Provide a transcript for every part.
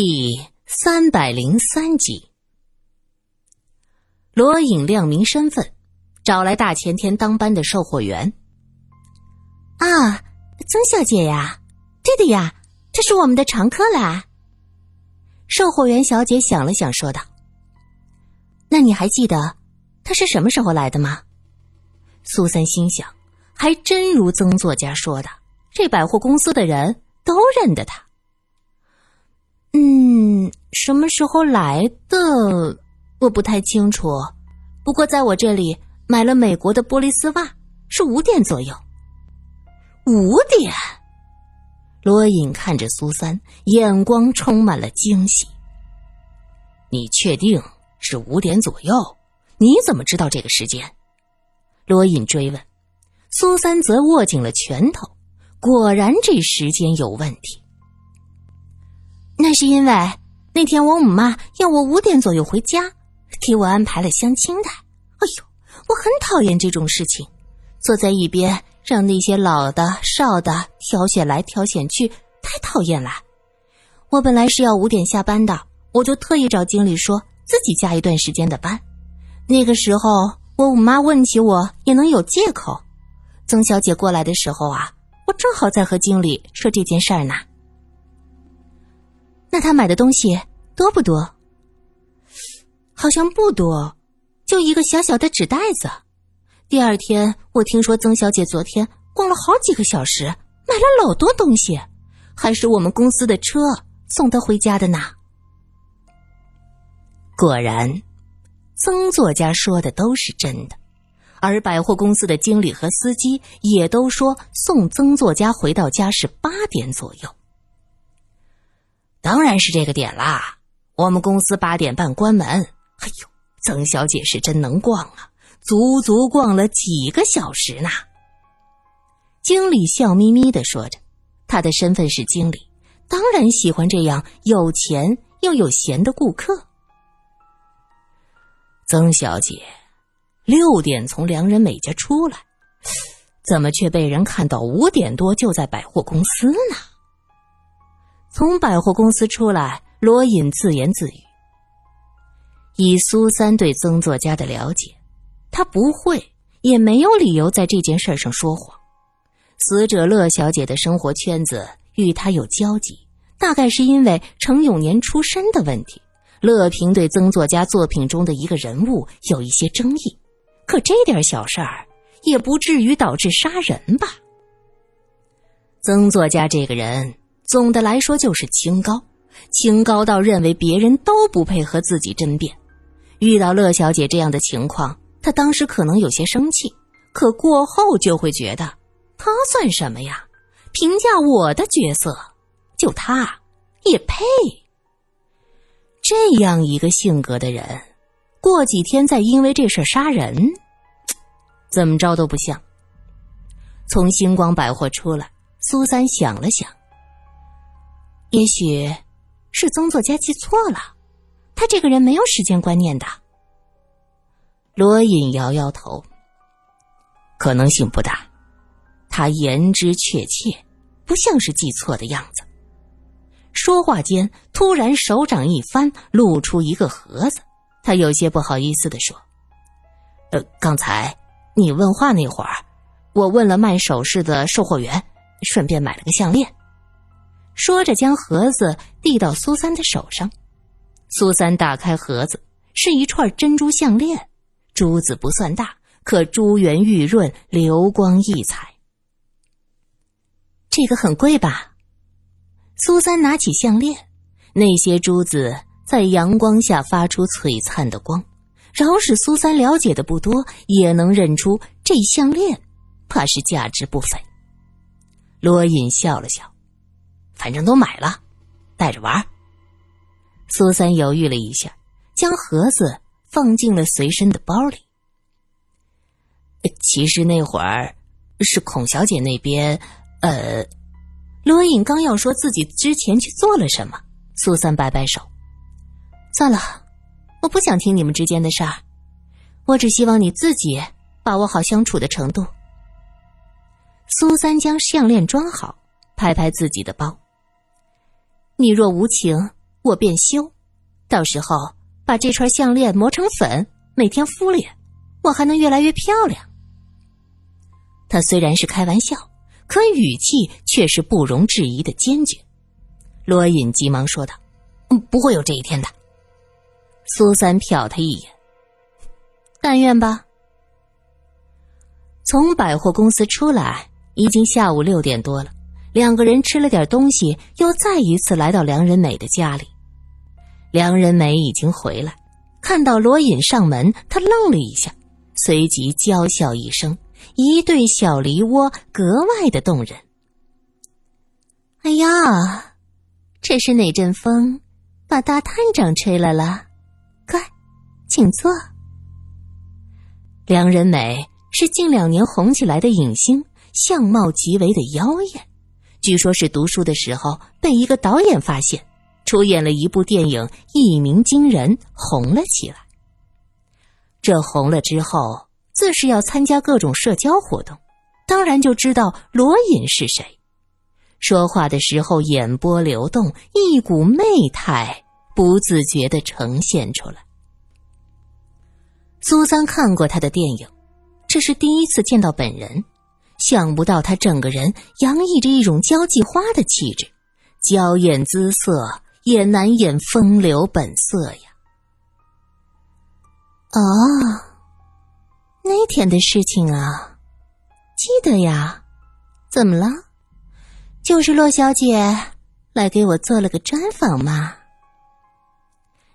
第三百零三集，罗隐亮明身份，找来大前天当班的售货员。啊，曾小姐呀，对的呀，这是我们的常客啦。售货员小姐想了想，说道：“那你还记得他是什么时候来的吗？”苏三心想，还真如曾作家说的，这百货公司的人都认得他。嗯，什么时候来的我不太清楚，不过在我这里买了美国的玻璃丝袜，是五点左右。五点，罗隐看着苏三，眼光充满了惊喜。你确定是五点左右？你怎么知道这个时间？罗隐追问。苏三则握紧了拳头，果然这时间有问题。那是因为那天我母妈要我五点左右回家，给我安排了相亲的。哎呦，我很讨厌这种事情，坐在一边让那些老的少的挑选来挑选去，太讨厌了。我本来是要五点下班的，我就特意找经理说自己加一段时间的班。那个时候我五妈问起我也能有借口。曾小姐过来的时候啊，我正好在和经理说这件事儿呢。那他买的东西多不多？好像不多，就一个小小的纸袋子。第二天，我听说曾小姐昨天逛了好几个小时，买了老多东西，还是我们公司的车送她回家的呢。果然，曾作家说的都是真的，而百货公司的经理和司机也都说送曾作家回到家是八点左右。当然是这个点啦！我们公司八点半关门。哎呦，曾小姐是真能逛啊，足足逛了几个小时呢。经理笑眯眯的说着，他的身份是经理，当然喜欢这样有钱又有闲的顾客。曾小姐六点从良人美家出来，怎么却被人看到五点多就在百货公司呢？从百货公司出来，罗隐自言自语：“以苏三对曾作家的了解，他不会，也没有理由在这件事上说谎。死者乐小姐的生活圈子与他有交集，大概是因为程永年出身的问题。乐平对曾作家作品中的一个人物有一些争议，可这点小事儿也不至于导致杀人吧？曾作家这个人。”总的来说就是清高，清高到认为别人都不配和自己争辩。遇到乐小姐这样的情况，他当时可能有些生气，可过后就会觉得他算什么呀？评价我的角色，就他也配？这样一个性格的人，过几天再因为这事杀人，怎么着都不像。从星光百货出来，苏三想了想。也许，是曾作家记错了，他这个人没有时间观念的。罗隐摇摇头，可能性不大。他言之确切，不像是记错的样子。说话间，突然手掌一翻，露出一个盒子。他有些不好意思的说：“呃，刚才你问话那会儿，我问了卖首饰的售货员，顺便买了个项链。”说着，将盒子递到苏三的手上。苏三打开盒子，是一串珍珠项链，珠子不算大，可珠圆玉润，流光溢彩。这个很贵吧？苏三拿起项链，那些珠子在阳光下发出璀璨的光，饶是苏三了解的不多，也能认出这项链怕是价值不菲。罗隐笑了笑。反正都买了，带着玩。苏三犹豫了一下，将盒子放进了随身的包里。其实那会儿是孔小姐那边，呃，罗隐刚要说自己之前去做了什么，苏三摆摆手：“算了，我不想听你们之间的事儿，我只希望你自己把握好相处的程度。”苏三将项链装好，拍拍自己的包。你若无情，我便修，到时候把这串项链磨成粉，每天敷脸，我还能越来越漂亮。他虽然是开玩笑，可语气却是不容置疑的坚决。罗隐急忙说道：“嗯，不会有这一天的。”苏三瞟他一眼，但愿吧。从百货公司出来，已经下午六点多了。两个人吃了点东西，又再一次来到梁仁美的家里。梁仁美已经回来，看到罗隐上门，她愣了一下，随即娇笑一声，一对小梨窝格外的动人。哎呀，这是哪阵风，把大探长吹来了？快，请坐。梁仁美是近两年红起来的影星，相貌极为的妖艳。据说，是读书的时候被一个导演发现，出演了一部电影，一鸣惊人，红了起来。这红了之后，自是要参加各种社交活动，当然就知道罗隐是谁。说话的时候，眼波流动，一股媚态不自觉的呈现出来。苏三看过他的电影，这是第一次见到本人。想不到他整个人洋溢着一种交际花的气质，娇艳姿色也难掩风流本色呀。哦，那天的事情啊，记得呀。怎么了？就是洛小姐来给我做了个专访嘛。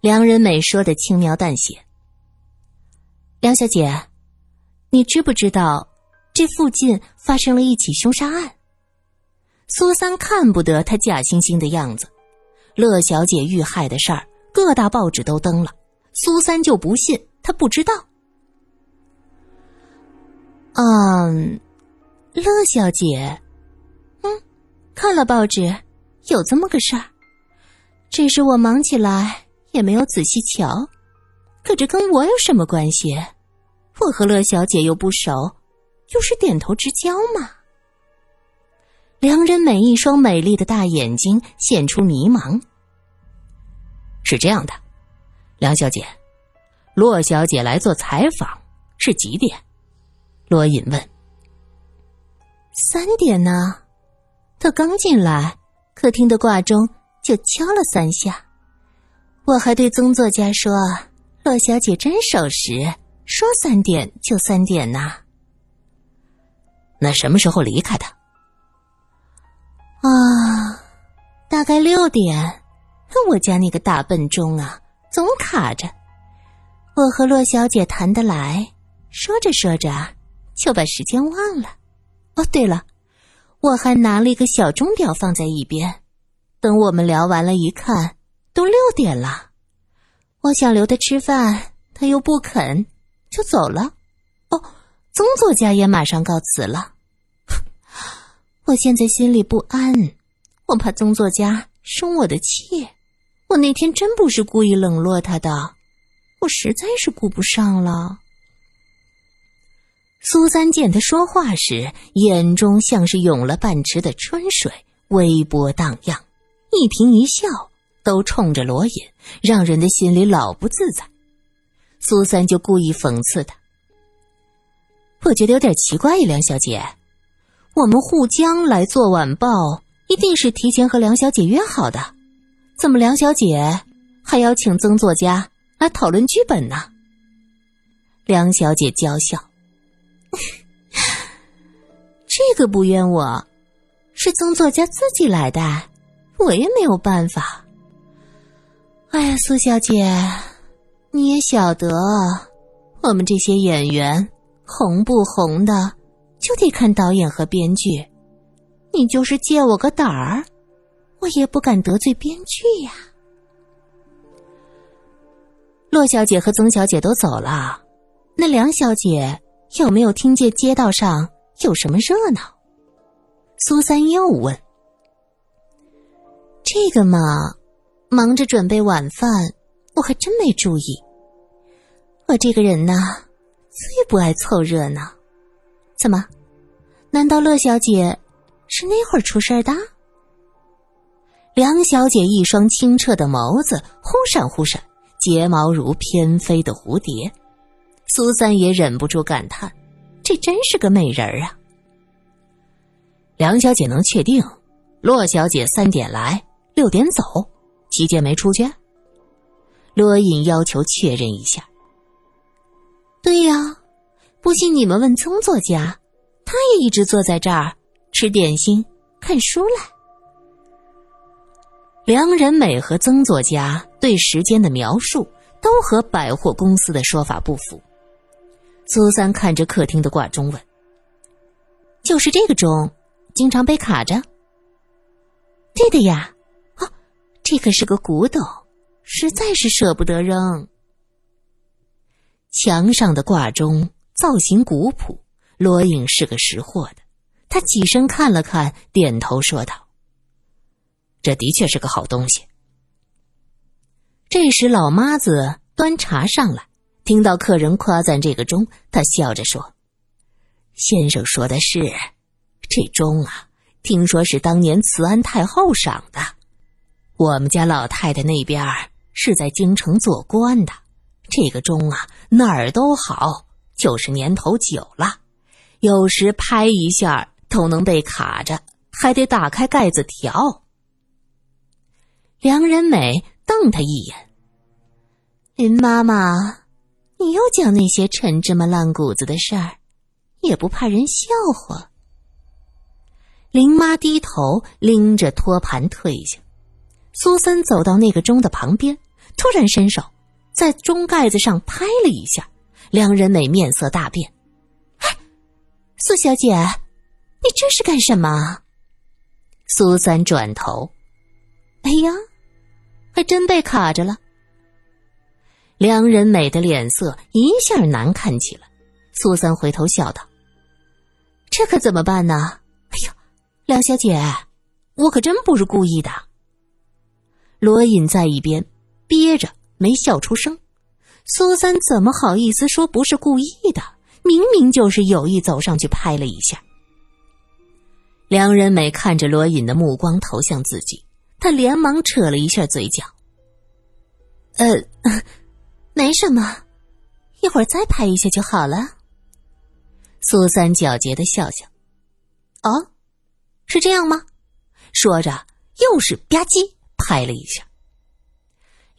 梁仁美说的轻描淡写。梁小姐，你知不知道？这附近发生了一起凶杀案。苏三看不得他假惺惺的样子，乐小姐遇害的事儿，各大报纸都登了。苏三就不信他不知道。嗯，乐小姐，嗯，看了报纸，有这么个事儿，只是我忙起来也没有仔细瞧。可这跟我有什么关系？我和乐小姐又不熟。就是点头之交嘛。梁人每一双美丽的大眼睛现出迷茫。是这样的，梁小姐，骆小姐来做采访是几点？罗隐问。三点呢。她刚进来，客厅的挂钟就敲了三下。我还对曾作家说：“骆小姐真守时，说三点就三点呐。”那什么时候离开的？啊，大概六点。我家那个大笨钟啊，总卡着。我和洛小姐谈得来，说着说着就把时间忘了。哦，对了，我还拿了一个小钟表放在一边。等我们聊完了，一看都六点了。我想留他吃饭，他又不肯，就走了。宗。作家也马上告辞了，我现在心里不安，我怕曾作家生我的气。我那天真不是故意冷落他的，我实在是顾不上了。苏三见他说话时，眼中像是涌了半池的春水，微波荡漾，一颦一笑都冲着罗隐，让人的心里老不自在。苏三就故意讽刺他。我觉得有点奇怪呀，梁小姐，我们沪江来做晚报，一定是提前和梁小姐约好的，怎么梁小姐还要请曾作家来讨论剧本呢？梁小姐娇笑：“ 这个不怨我，是曾作家自己来的，我也没有办法。”哎呀，苏小姐，你也晓得，我们这些演员。红不红的，就得看导演和编剧。你就是借我个胆儿，我也不敢得罪编剧呀。骆小姐和曾小姐都走了，那梁小姐有没有听见街道上有什么热闹？苏三又问。这个嘛，忙着准备晚饭，我还真没注意。我这个人呢。最不爱凑热闹，怎么？难道乐小姐是那会儿出事的？梁小姐一双清澈的眸子忽闪忽闪，睫毛如翩飞的蝴蝶。苏三也忍不住感叹：“这真是个美人儿啊！”梁小姐能确定，骆小姐三点来，六点走，期间没出去？罗隐要求确认一下。对呀，不信你们问曾作家，他也一直坐在这儿吃点心、看书来。梁仁美和曾作家对时间的描述都和百货公司的说法不符。苏三看着客厅的挂钟问：“就是这个钟，经常被卡着？”“对的呀，啊，这可是个古董，实在是舍不得扔。”墙上的挂钟造型古朴，罗颖是个识货的，他起身看了看，点头说道。这的确是个好东西。这时，老妈子端茶上来，听到客人夸赞这个钟，她笑着说：“先生说的是，这钟啊，听说是当年慈安太后赏的。我们家老太太那边是在京城做官的，这个钟啊哪儿都好，就是年头久了，有时拍一下都能被卡着，还得打开盖子调。”梁仁美瞪他一眼：“林妈妈，你又讲那些陈芝麻烂谷子的事儿，也不怕人笑话？”林妈低头拎着托盘退下。苏森走到那个钟的旁边，突然伸手在钟盖子上拍了一下。梁仁美面色大变：“哎，苏小姐，你这是干什么？”苏三转头：“哎呀！”还真被卡着了。梁仁美的脸色一下难看起来。苏三回头笑道：“这可怎么办呢？”哎呦，梁小姐，我可真不是故意的。罗隐在一边憋着没笑出声。苏三怎么好意思说不是故意的？明明就是有意走上去拍了一下。梁仁美看着罗隐的目光投向自己。他连忙扯了一下嘴角，呃，没什么，一会儿再拍一下就好了。苏三皎洁的笑笑，哦，是这样吗？说着又是吧唧拍了一下。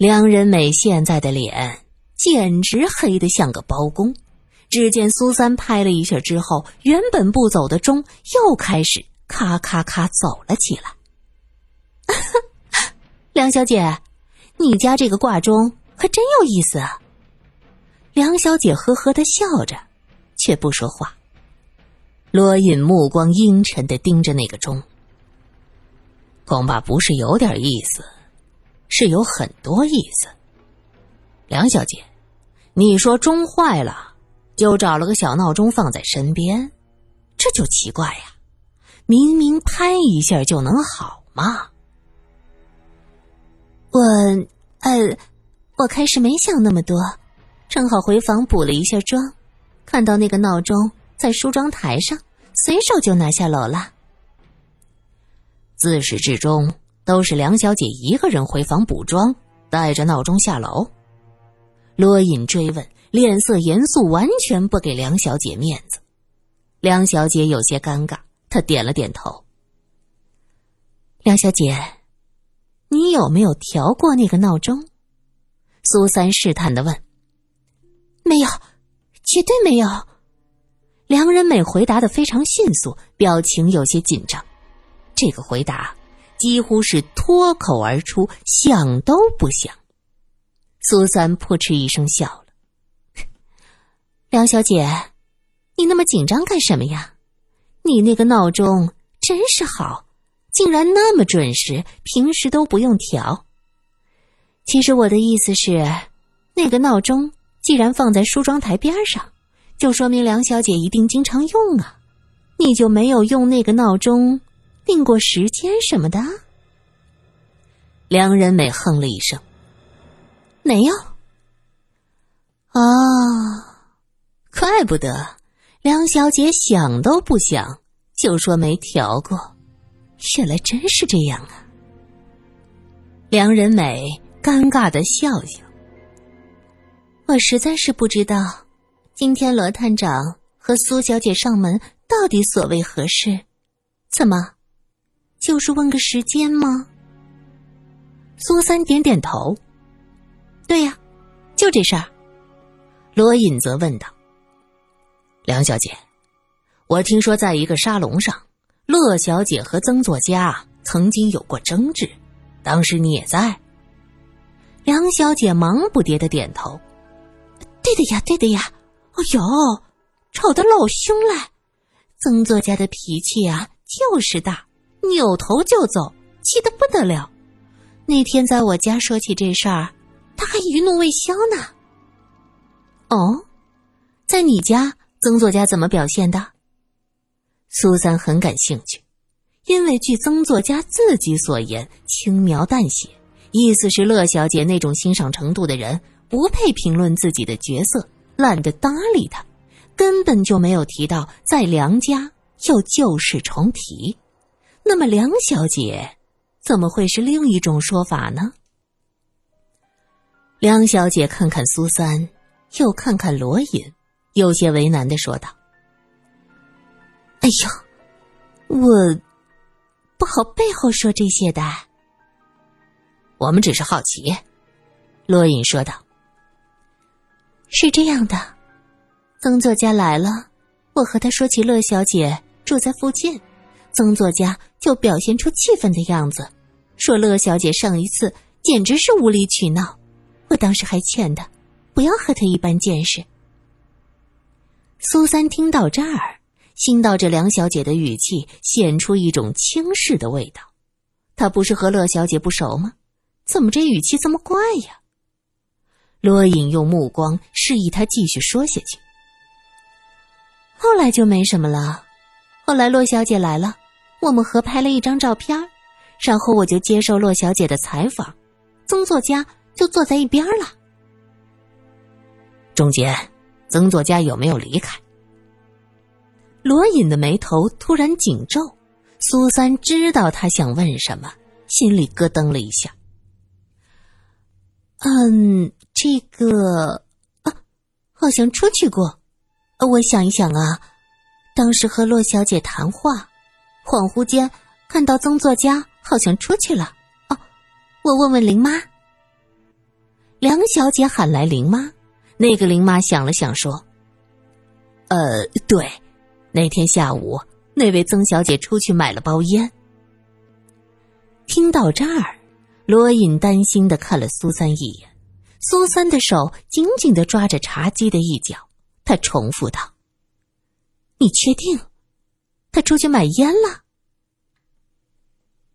梁仁美现在的脸简直黑得像个包公。只见苏三拍了一下之后，原本不走的钟又开始咔咔咔走了起来。梁小姐，你家这个挂钟可真有意思啊！梁小姐呵呵的笑着，却不说话。罗隐目光阴沉的盯着那个钟，恐怕不是有点意思，是有很多意思。梁小姐，你说钟坏了，就找了个小闹钟放在身边，这就奇怪呀！明明拍一下就能好嘛。我，呃，我开始没想那么多，正好回房补了一下妆，看到那个闹钟在梳妆台上，随手就拿下楼了。自始至终都是梁小姐一个人回房补妆，带着闹钟下楼。罗隐追问，脸色严肃，完全不给梁小姐面子。梁小姐有些尴尬，她点了点头。梁小姐。你有没有调过那个闹钟？苏三试探的问。没有，绝对没有。梁仁美回答的非常迅速，表情有些紧张。这个回答几乎是脱口而出，想都不想。苏三扑哧一声笑了。梁小姐，你那么紧张干什么呀？你那个闹钟真是好。竟然那么准时，平时都不用调。其实我的意思是，那个闹钟既然放在梳妆台边上，就说明梁小姐一定经常用啊。你就没有用那个闹钟定过时间什么的？梁仁美哼了一声：“没有。”啊，怪不得梁小姐想都不想就说没调过。原来真是这样啊！梁仁美尴尬的笑笑。我实在是不知道，今天罗探长和苏小姐上门到底所谓何事？怎么，就是问个时间吗？苏三点点头。对呀，就这事儿。罗隐则问道：“梁小姐，我听说在一个沙龙上，乐小姐和曾作家曾经有过争执，当时你也在。”梁小姐忙不迭的点头。对的呀，对的呀，哎呦，吵得老凶了。曾作家的脾气啊，就是大，扭头就走，气得不得了。那天在我家说起这事儿，他还余怒未消呢。哦，在你家，曾作家怎么表现的？苏三很感兴趣，因为据曾作家自己所言，轻描淡写，意思是乐小姐那种欣赏程度的人。不配评论自己的角色，懒得搭理他，根本就没有提到在梁家又旧事重提。那么梁小姐怎么会是另一种说法呢？梁小姐看看苏三，又看看罗隐，有些为难的说道：“哎呦，我不好背后说这些的。我们只是好奇。”罗隐说道。是这样的，曾作家来了，我和他说起乐小姐住在附近，曾作家就表现出气愤的样子，说乐小姐上一次简直是无理取闹，我当时还劝她不要和他一般见识。苏三听到这儿，心道这梁小姐的语气显出一种轻视的味道，她不是和乐小姐不熟吗？怎么这语气这么怪呀？罗隐用目光示意他继续说下去。后来就没什么了。后来洛小姐来了，我们合拍了一张照片，然后我就接受洛小姐的采访，曾作家就坐在一边了。中间，曾作家有没有离开？罗隐的眉头突然紧皱。苏三知道他想问什么，心里咯噔了一下。嗯。这个啊，好像出去过。我想一想啊，当时和洛小姐谈话，恍惚间看到曾作家好像出去了。哦，我问问林妈。梁小姐喊来林妈，那个林妈想了想说：“呃，对，那天下午那位曾小姐出去买了包烟。”听到这儿，罗隐担心的看了苏三一眼。苏三的手紧紧的抓着茶几的一角，他重复道：“你确定，他出去买烟了？”